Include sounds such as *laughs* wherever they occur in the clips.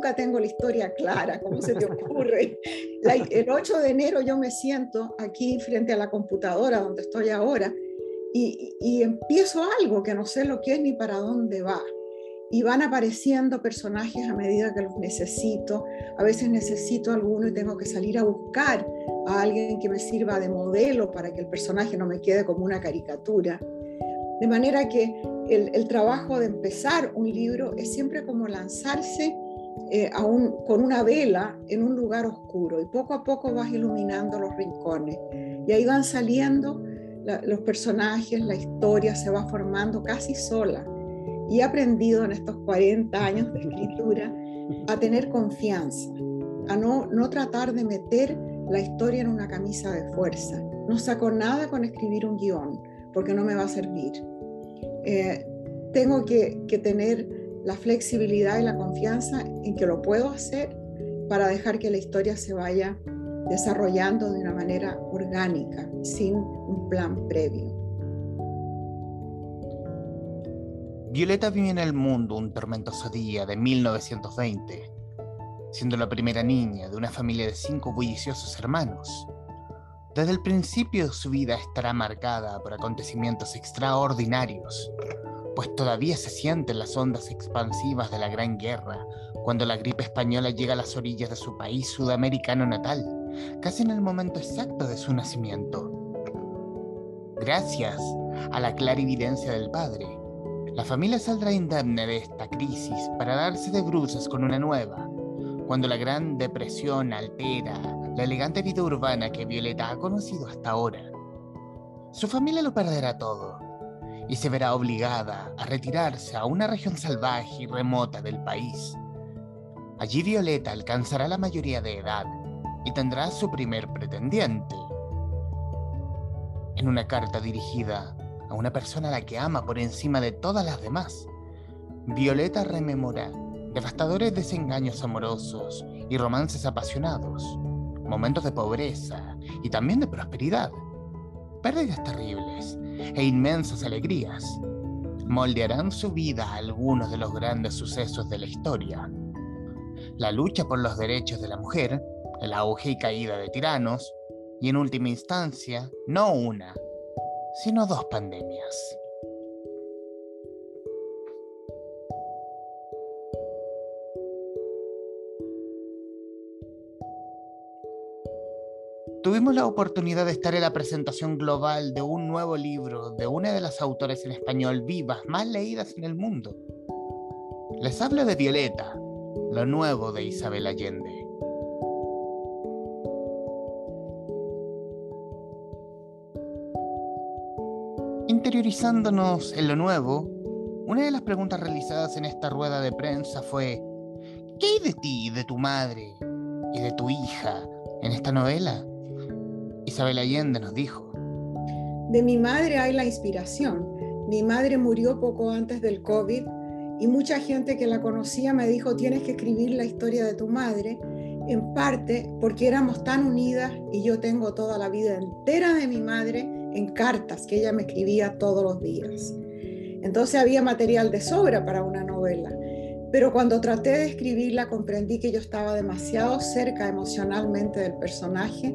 nunca tengo la historia clara, ¿cómo se te ocurre? *laughs* el 8 de enero yo me siento aquí frente a la computadora donde estoy ahora y, y empiezo algo que no sé lo que es ni para dónde va y van apareciendo personajes a medida que los necesito. A veces necesito alguno y tengo que salir a buscar a alguien que me sirva de modelo para que el personaje no me quede como una caricatura. De manera que el, trabajo de empezar un libro es siempre como lanzarse eh, con una vela en un lugar oscuro y poco a poco vas iluminando los rincones. Y ahí van saliendo los personajes, la historia se va formando casi sola y he aprendido en estos 40 años de escritura a tener confianza, a no, no tratar de meter la historia en una camisa de fuerza. No saco nada con escribir un guion, porque no me va a servir. Eh, tengo que, que tener la flexibilidad y la confianza en que lo puedo hacer para dejar que la historia se vaya desarrollando de una manera orgánica, sin un plan previo. Violeta vive en el mundo un tormentoso día de 1920, siendo la primera niña de una familia de cinco bulliciosos hermanos. Desde el principio su vida estará marcada por acontecimientos extraordinarios, pues todavía se sienten las ondas expansivas de la Gran Guerra cuando la gripe española llega a las orillas de su país sudamericano natal, casi en el momento exacto de su nacimiento. Gracias a la clarividencia del padre, la familia saldrá indemne de esta crisis para darse de bruces con una nueva, cuando la Gran Depresión altera la elegante vida urbana que Violeta ha conocido hasta ahora. Su familia lo perderá todo y se verá obligada a retirarse a una región salvaje y remota del país. Allí Violeta alcanzará la mayoría de edad y tendrá su primer pretendiente. En una carta dirigida a una persona a la que ama por encima de todas las demás. Violeta rememora devastadores desengaños amorosos y romances apasionados, momentos de pobreza y también de prosperidad, pérdidas terribles e inmensas alegrías. Moldearán su vida a algunos de los grandes sucesos de la historia. La lucha por los derechos de la mujer, el auge y caída de tiranos, y en última instancia, no una, sino dos pandemias. Tuvimos la oportunidad de estar en la presentación global de un nuevo libro de una de las autores en español vivas más leídas en el mundo. Les hablo de Violeta, lo nuevo de Isabel Allende. Interiorizándonos en lo nuevo, una de las preguntas realizadas en esta rueda de prensa fue, ¿qué hay de ti, de tu madre y de tu hija en esta novela? Isabel Allende nos dijo. De mi madre hay la inspiración. Mi madre murió poco antes del COVID y mucha gente que la conocía me dijo, tienes que escribir la historia de tu madre, en parte porque éramos tan unidas y yo tengo toda la vida entera de mi madre en cartas que ella me escribía todos los días. Entonces había material de sobra para una novela. Pero cuando traté de escribirla comprendí que yo estaba demasiado cerca emocionalmente del personaje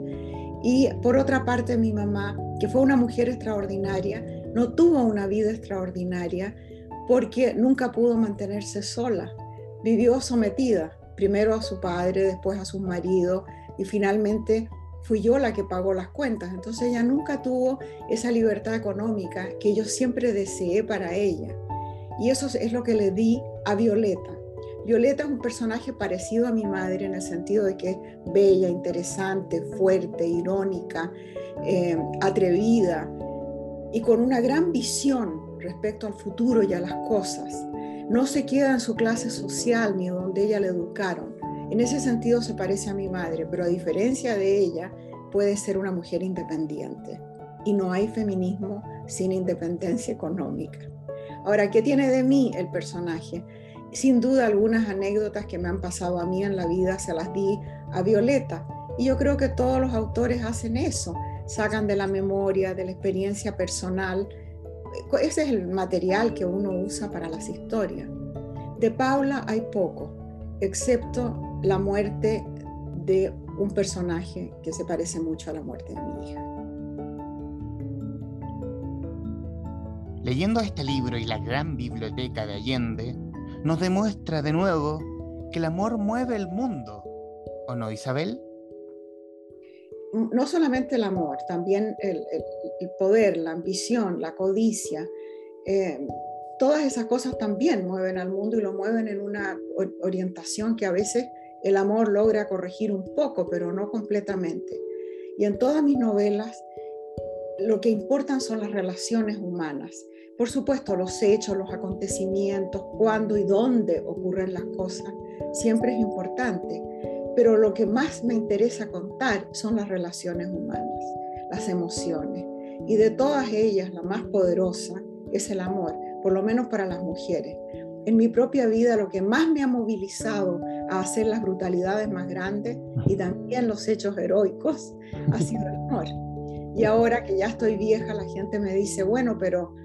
y por otra parte mi mamá, que fue una mujer extraordinaria, no tuvo una vida extraordinaria porque nunca pudo mantenerse sola. Vivió sometida, primero a su padre, después a su marido y finalmente fui yo la que pagó las cuentas. Entonces ella nunca tuvo esa libertad económica que yo siempre deseé para ella. Y eso es lo que le di a Violeta. Violeta es un personaje parecido a mi madre en el sentido de que es bella, interesante, fuerte, irónica, eh, atrevida y con una gran visión respecto al futuro y a las cosas. No se queda en su clase social ni donde ella le educaron en ese sentido se parece a mi madre, pero a diferencia de ella, puede ser una mujer independiente. Y no hay feminismo sin independencia económica. Ahora, ¿qué tiene de mí el personaje? Sin duda algunas anécdotas que me han pasado a mí en la vida se las di a Violeta. Y yo creo que todos los autores hacen eso, sacan de la memoria, de la experiencia personal. Ese es el material que uno usa para las historias. De Paula hay poco, excepto la muerte de un personaje que se parece mucho a la muerte de mi hija. Leyendo este libro y la gran biblioteca de Allende, nos demuestra de nuevo que el amor mueve el mundo, ¿o no, Isabel? No solamente el amor, también el, poder, la ambición, la codicia, eh, todas esas cosas también mueven al mundo y lo mueven en una orientación que a veces el amor logra corregir un poco, pero no completamente. Y en todas mis novelas lo que importan son las relaciones humanas. Por supuesto, los hechos, los acontecimientos, cuándo y dónde ocurren las cosas, siempre es importante. Pero lo que más me interesa contar son las relaciones humanas, las emociones. Y de todas ellas, la más poderosa es el amor por lo menos para las mujeres. En mi propia vida lo que más me ha movilizado a hacer las brutalidades más grandes y también los hechos heroicos ha sido el amor. Y ahora que ya estoy vieja, la gente me dice, bueno, pero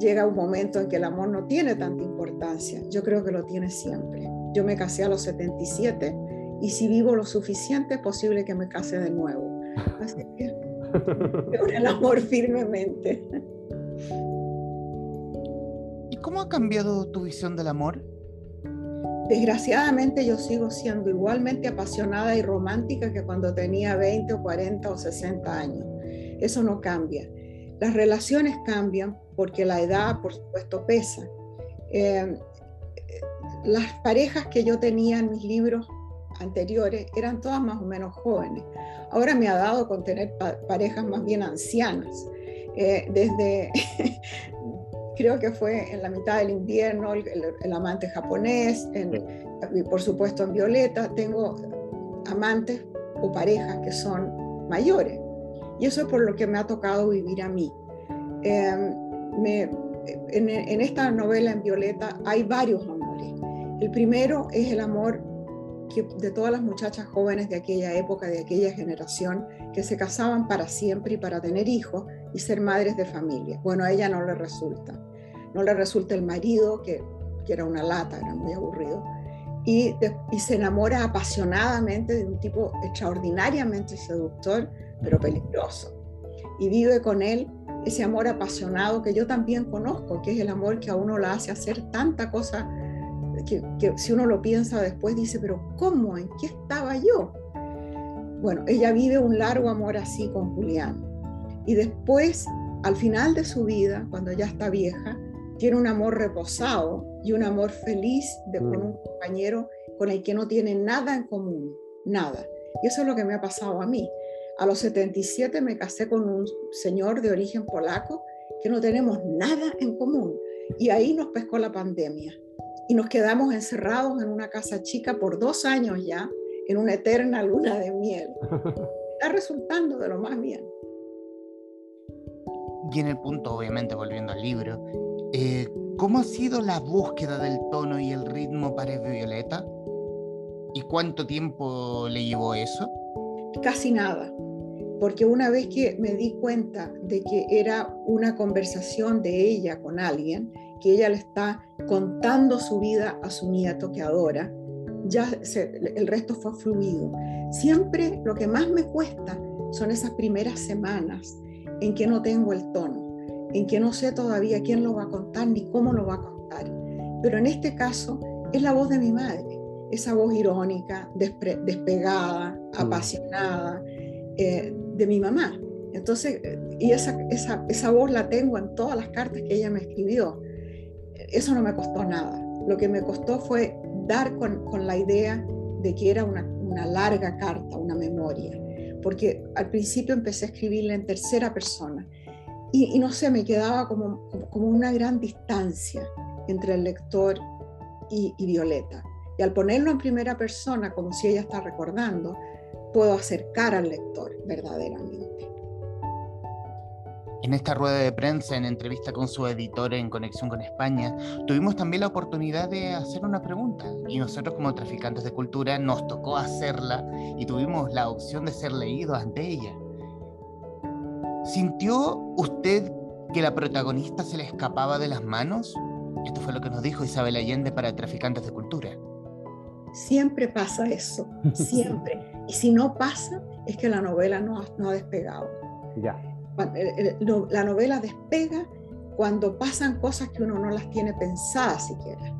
llega un momento en que el amor no tiene tanta importancia. Yo creo que lo tiene siempre. Yo me casé a los 77 y si vivo lo suficiente es posible que me case de nuevo. Así que *laughs* el amor firmemente. ¿Cómo ha cambiado tu visión del amor? Desgraciadamente yo sigo siendo igualmente apasionada y romántica que cuando tenía 20 o 40 o 60 años. Eso no cambia. Las relaciones cambian porque la edad, por supuesto, pesa. Eh, las parejas que yo tenía en mis libros anteriores eran todas más o menos jóvenes. Ahora me ha dado con tener parejas más bien ancianas. Eh, desde, *laughs* creo que fue en la mitad del invierno, el, amante japonés, y por supuesto en Violeta, tengo amantes o parejas que son mayores. Y eso es por lo que me ha tocado vivir a mí. Em, en, esta novela en Violeta hay varios amores. El primero es el amor de todas las muchachas jóvenes de aquella época, de aquella generación, que se casaban para siempre y para tener hijos y ser madres de familia. Bueno, a ella no le resulta no le resulta el marido, que, era una lata, era muy aburrido, y, se enamora apasionadamente de un tipo extraordinariamente seductor, pero peligroso. Y vive con él ese amor apasionado que yo también conozco, que es el amor que a uno la hace hacer tanta cosa que, que si uno lo piensa después dice, pero ¿cómo? ¿En qué estaba yo? Bueno, ella vive un largo amor así con Julián. Y después, al final de su vida, cuando ya está vieja, tiene un amor reposado y un amor feliz de, con mm. un compañero con el que no tiene nada en común, nada. Y eso es lo que me ha pasado a mí. A los 77 me casé con un señor de origen polaco que no tenemos nada en común. Y ahí nos pescó la pandemia. Y nos quedamos encerrados en una casa chica por dos años ya, en una eterna luna de miel. Está resultando de lo más bien. Y en el punto, obviamente, volviendo al libro, eh, ¿Cómo ha sido la búsqueda del tono y el ritmo para Violeta? ¿Y cuánto tiempo le llevó eso? Casi nada, porque una vez que me di cuenta de que era una conversación de ella con alguien, que ella le está contando su vida a su nieto que adora, ya el resto fue fluido. Siempre lo que más me cuesta son esas primeras semanas en que no tengo el tono en que no sé todavía quién lo va a contar ni cómo lo va a contar. Pero en este caso es la voz de mi madre, esa voz irónica, despegada, mm. apasionada eh, de mi mamá. Entonces, y esa, esa, esa voz la tengo en todas las cartas que ella me escribió. Eso no me costó nada. Lo que me costó fue dar con, con la idea de que era una, una larga carta, una memoria. Porque al principio empecé a escribirla en tercera persona y, no sé, me quedaba como, como una gran distancia entre el lector y, y, Violeta. Y al ponerlo en primera persona, como si ella está recordando, puedo acercar al lector verdaderamente. En esta rueda de prensa, en entrevista con su editor en Conexión con España, tuvimos también la oportunidad de hacer una pregunta y nosotros como traficantes de cultura nos tocó hacerla y tuvimos la opción de ser leídos ante ella. ¿Sintió usted que la protagonista se le escapaba de las manos? Esto fue lo que nos dijo Isabel Allende para Traficantes de Cultura. Siempre pasa eso, siempre. *laughs* y si no pasa, es que la novela no ha, no ha despegado. Ya. La novela despega cuando pasan cosas que uno no las tiene pensadas siquiera.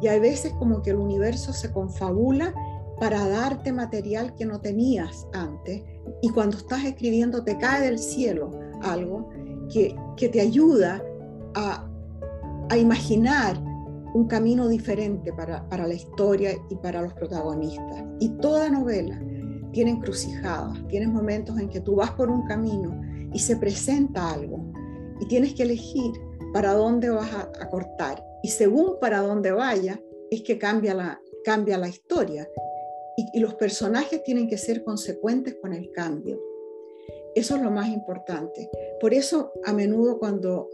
Y hay veces como que el universo se confabula para darte material que no tenías antes. Y cuando estás escribiendo te cae del cielo algo que, que te ayuda a, a, imaginar un camino diferente para, para la historia y para los protagonistas. Y toda novela tiene encrucijadas, tienes momentos en que tú vas por un camino y se presenta algo y tienes que elegir para dónde vas a, cortar. Y según para dónde vaya, es que cambia la, cambia la historia. Y, y los personajes tienen que ser consecuentes con el cambio. Eso es lo más importante. Por eso a menudo cuando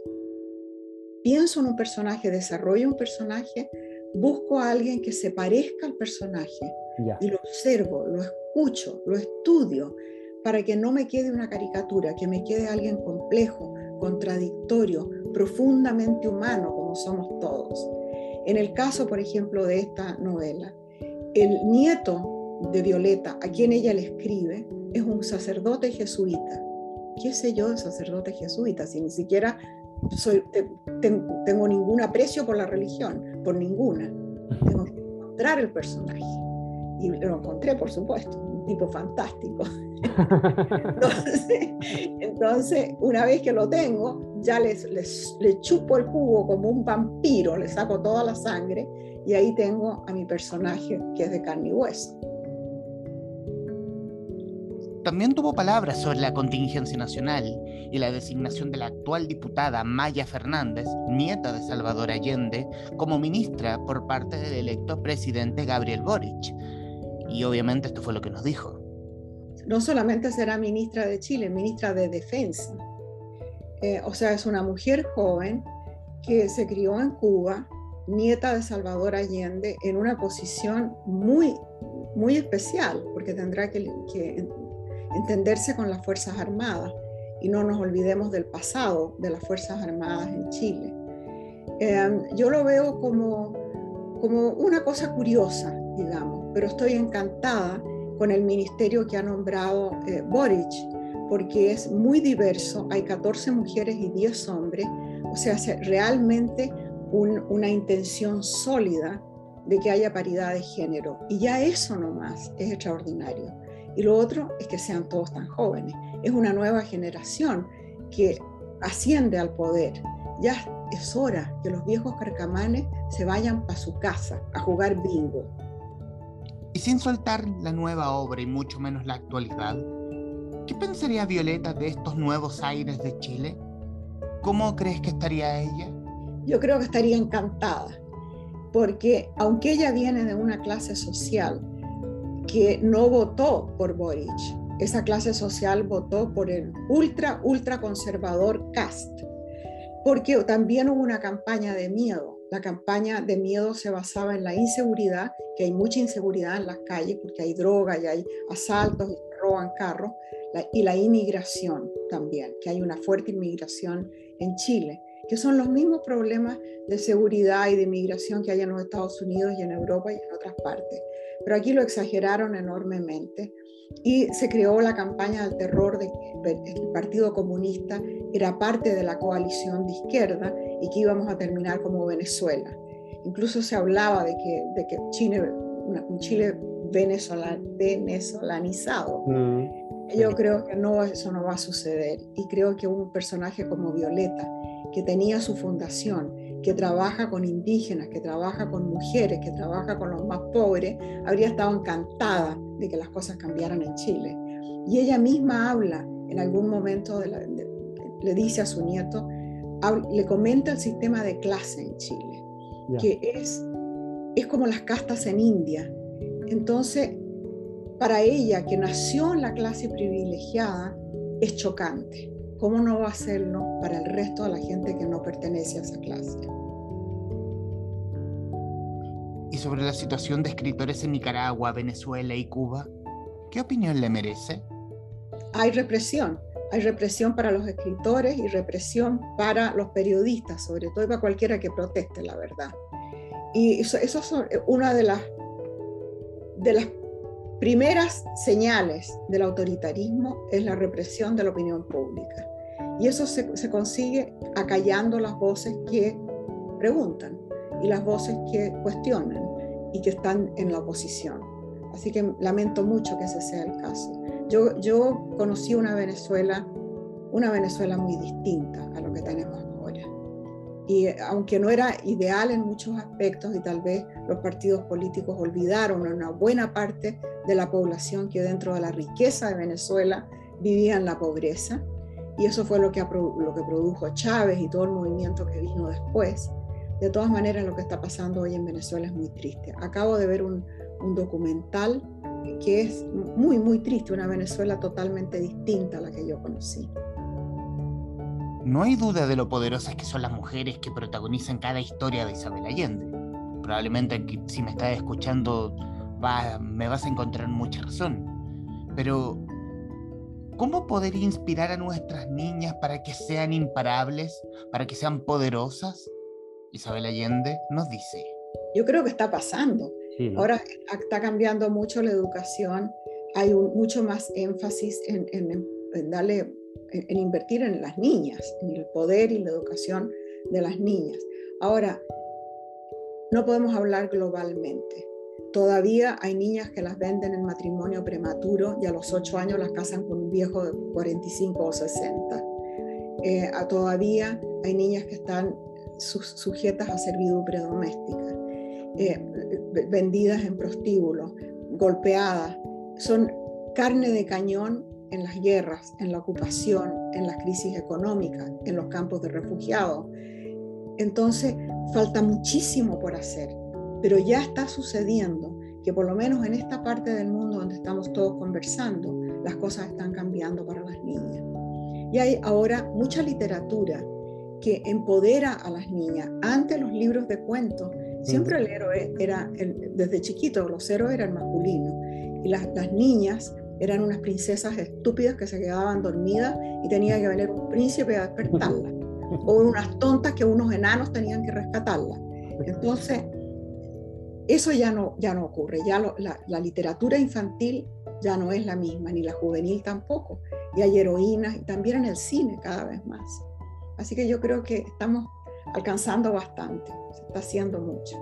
pienso en un personaje, desarrollo un personaje, busco a alguien que se parezca al personaje y lo observo, lo escucho, lo estudio, para que no me quede una caricatura, que me quede alguien complejo, contradictorio, profundamente humano, como somos todos. En el caso, por ejemplo, de esta novela, el nieto de Violeta, a quien ella le escribe, es un sacerdote jesuita. ¿Qué sé yo de sacerdote jesuita? Si ni siquiera soy, tengo ningún aprecio por la religión, por ninguna. Tengo que encontrar el personaje. Y lo encontré, por supuesto, un tipo fantástico. *laughs* entonces, una vez que lo tengo, ya les, les, le chupo el jugo como un vampiro, le saco toda la sangre y ahí tengo a mi personaje que es de carne y hueso. También tuvo palabras sobre la contingencia nacional y la designación de la actual diputada Maya Fernández, nieta de Salvador Allende, como ministra por parte del electo presidente Gabriel Boric. Y obviamente esto fue lo que nos dijo no solamente será ministra de Chile, ministra de Defensa. Eh, o sea, es una mujer joven que se crió en Cuba, nieta de Salvador Allende, en una posición muy, muy especial, porque tendrá que, entenderse con las Fuerzas Armadas y no nos olvidemos del pasado de las Fuerzas Armadas en Chile. Eh, yo lo veo como, como una cosa curiosa, digamos, pero estoy encantada con el ministerio que ha nombrado eh, Boric, porque es muy diverso, hay 14 mujeres y 10 hombres, o sea, realmente una intención sólida de que haya paridad de género. Y ya eso nomás es extraordinario. Y lo otro es que sean todos tan jóvenes. Es una nueva generación que asciende al poder. Ya es hora que los viejos carcamanes se vayan para su casa a jugar bingo. Y sin soltar la nueva obra y mucho menos la actualidad, ¿qué pensaría Violeta de estos nuevos aires de Chile? ¿Cómo crees que estaría ella? Yo creo que estaría encantada, porque aunque ella viene de una clase social que no votó por Boric, esa clase social votó por el ultra, ultra conservador Cast, porque también hubo una campaña de miedo la campaña de miedo se basaba en la inseguridad, que hay mucha inseguridad en las calles porque hay droga y hay asaltos y roban carros, y la inmigración también, que hay una fuerte inmigración en Chile, que son los mismos problemas de seguridad y de inmigración que hay en los Estados Unidos y en Europa y en otras partes. Pero aquí lo exageraron enormemente y se creó la campaña del terror de que el Partido Comunista era parte de la coalición de izquierda y que íbamos a terminar como Venezuela. Incluso se hablaba de que, de que Chile, un Chile venezolanizado. Mm, Yo creo que no, eso no va a suceder y creo que un personaje como Violeta, que tenía su fundación, que trabaja con indígenas, que trabaja con mujeres, que trabaja con los más pobres, habría estado encantada de que las cosas cambiaran en Chile. Y ella misma habla en algún momento, le dice a su nieto, le comenta el sistema de clase en Chile, que es, es como las castas en India. Entonces, para ella, que nació en la clase privilegiada, es chocante. ¿Cómo no va a serlo para el resto de la gente que no pertenece a esa clase? Y sobre la situación de escritores en Nicaragua, Venezuela y Cuba, ¿qué opinión le merece? Hay represión, hay represión para los escritores y represión para los periodistas, sobre todo para cualquiera que proteste, la verdad. Y eso, eso es una de las de las primeras señales del autoritarismo es la represión de la opinión pública. Y eso se, se consigue acallando las voces que preguntan y las voces que cuestionan y que están en la oposición. Así que lamento mucho que ese sea el caso. Yo, yo conocí una Venezuela, una Venezuela muy distinta a lo que tenemos ahora. Y aunque no era ideal en muchos aspectos y tal vez los partidos políticos olvidaron una buena parte de la población que dentro de la riqueza de Venezuela vivía en la pobreza, y eso fue lo que, lo que produjo Chávez y todo el movimiento que vino después. De todas maneras, lo que está pasando hoy en Venezuela es muy triste. Acabo de ver un, un documental que es muy, muy triste, una Venezuela totalmente distinta a la que yo conocí. No hay duda de lo poderosas que son las mujeres que protagonizan cada historia de Isabel Allende. Probablemente si me estás escuchando va, me vas a encontrar mucha razón. Pero, ¿cómo poder inspirar a nuestras niñas para que sean imparables, para que sean poderosas? Isabel Allende nos dice. Yo creo que está pasando. Ahora está cambiando mucho la educación, hay mucho más énfasis en, darle, en, invertir en las niñas, en el poder y la educación de las niñas. Ahora, no podemos hablar globalmente. Todavía hay niñas que las venden en matrimonio prematuro y a los 8 años las casan con un viejo de 45 o 60. Eh, todavía hay niñas que están sujetas a servidumbre doméstica. Eh, vendidas en prostíbulos, golpeadas, son carne de cañón en las guerras, en la ocupación, en las crisis económicas, en los campos de refugiados. Entonces, falta muchísimo por hacer, pero ya está sucediendo que por lo menos en esta parte del mundo donde estamos todos conversando, las cosas están cambiando para las niñas. Y hay ahora mucha literatura que empodera a las niñas. Antes los libros de cuentos Siempre el héroe era, desde chiquito, los héroes eran masculinos y las, las, niñas eran unas princesas estúpidas que se quedaban dormidas y tenía que venir un príncipe a despertarlas. o unas tontas que unos enanos tenían que rescatarlas. Entonces, eso ya no, ya no ocurre. Ya la, la, literatura infantil ya no es la misma, ni la juvenil tampoco. Y hay heroínas, y también en el cine cada vez más. Así que yo creo que estamos alcanzando bastante, se está haciendo mucho.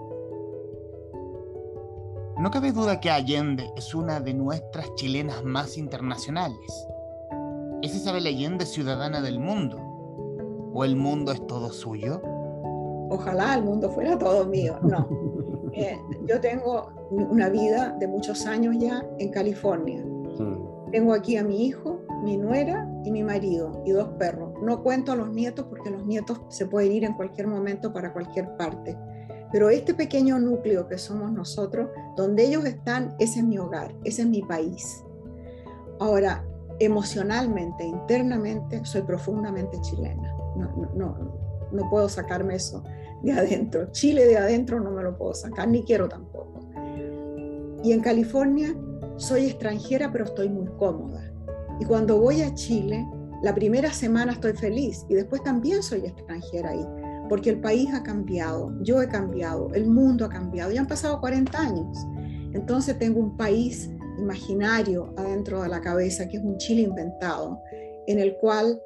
No cabe duda que Allende es una de nuestras chilenas más internacionales. ¿Es Isabel Allende ciudadana del mundo? ¿O el mundo es todo suyo? Ojalá el mundo fuera todo mío. No. *laughs* Eh, yo tengo una vida de muchos años ya en California. Mm. Tengo aquí a mi hijo, mi nuera y mi marido y dos perros. No cuento a los nietos porque los nietos se pueden ir en cualquier momento para cualquier parte. Pero este pequeño núcleo que somos nosotros, donde ellos están, ese es mi hogar, ese es mi país. Ahora, emocionalmente, internamente, soy profundamente chilena. No, no, no, puedo sacarme eso de adentro. Chile de adentro no me lo puedo sacar, ni quiero tampoco. Y en California soy extranjera, pero estoy muy cómoda. Y cuando voy a Chile, la primera semana estoy feliz y después también soy extranjera ahí, porque el país ha cambiado, yo he cambiado, el mundo ha cambiado, ya han pasado 40 años. Entonces tengo un país imaginario adentro de la cabeza, que es un Chile inventado, en el cual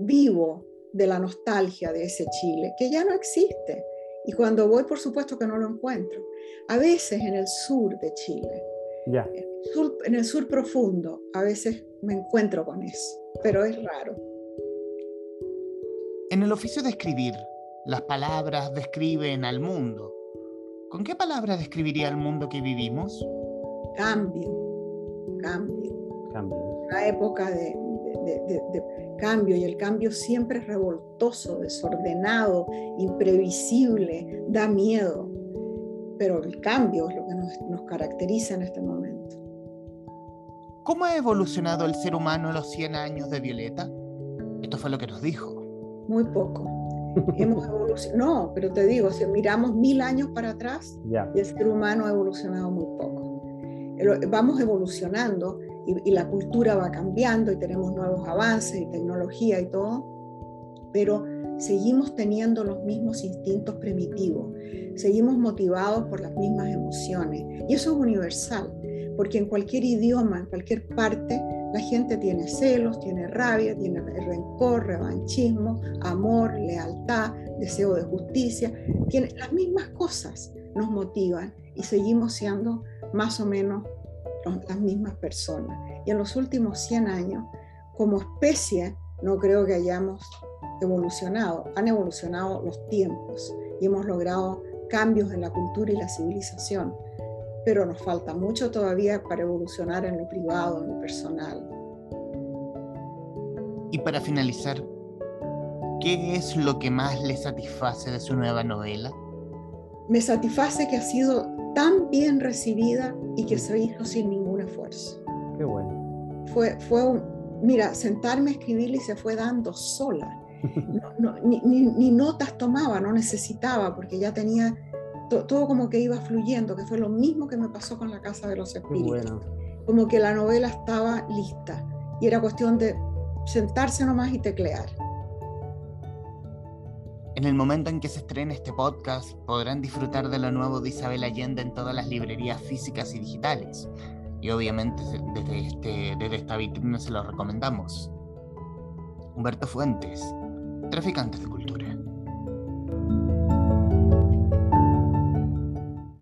vivo de la nostalgia de ese Chile, que ya no existe. Y cuando voy, por supuesto que no lo encuentro. A veces en el sur de Chile, ya. en el sur profundo, a veces me encuentro con eso, pero es raro. En el oficio de escribir, las palabras describen al mundo. ¿Con qué palabras describiría el mundo que vivimos? Cambio, cambio. Cambio. Una época de, cambio y el cambio siempre es revoltoso, desordenado, imprevisible, da miedo. Pero el cambio es lo que nos caracteriza en este momento. ¿Cómo ha evolucionado el ser humano en los 100 años de Violeta? Esto fue lo que nos dijo. Muy poco. *laughs* Hemos No, pero te digo, si miramos mil años para atrás, el ser humano ha evolucionado muy poco. Vamos evolucionando y, y la cultura va cambiando y tenemos nuevos avances y tecnología y todo, pero seguimos teniendo los mismos instintos primitivos, seguimos motivados por las mismas emociones. Y eso es universal, porque en cualquier idioma, en cualquier parte, la gente tiene celos, tiene rabia, tiene rencor, revanchismo, amor, lealtad, deseo de justicia. Tiene, las mismas cosas nos motivan y seguimos siendo más o menos las mismas personas. Y en los últimos 100 años, como especie, no creo que hayamos evolucionado. Han evolucionado los tiempos y hemos logrado cambios en la cultura y la civilización, pero nos falta mucho todavía para evolucionar en lo privado, en lo personal. Y para finalizar, ¿qué es lo que más le satisface de su nueva novela? Me satisface que ha sido tan bien recibida y que se hizo sin ningún esfuerzo. Qué bueno. Fue, fue un, mira, sentarme a escribir y se fue dando sola. Ni, notas tomaba, no necesitaba, porque ya tenía todo como que iba fluyendo, que fue lo mismo que me pasó con la Casa de los Espíritus. Como que la novela estaba lista y era cuestión de sentarse nomás y teclear. En el momento en que se estrene este podcast, podrán disfrutar de lo nuevo de Isabel Allende en todas las librerías físicas y digitales. Y obviamente desde, este, desde esta vitrina se lo recomendamos. Humberto Fuentes, Traficantes de Cultura.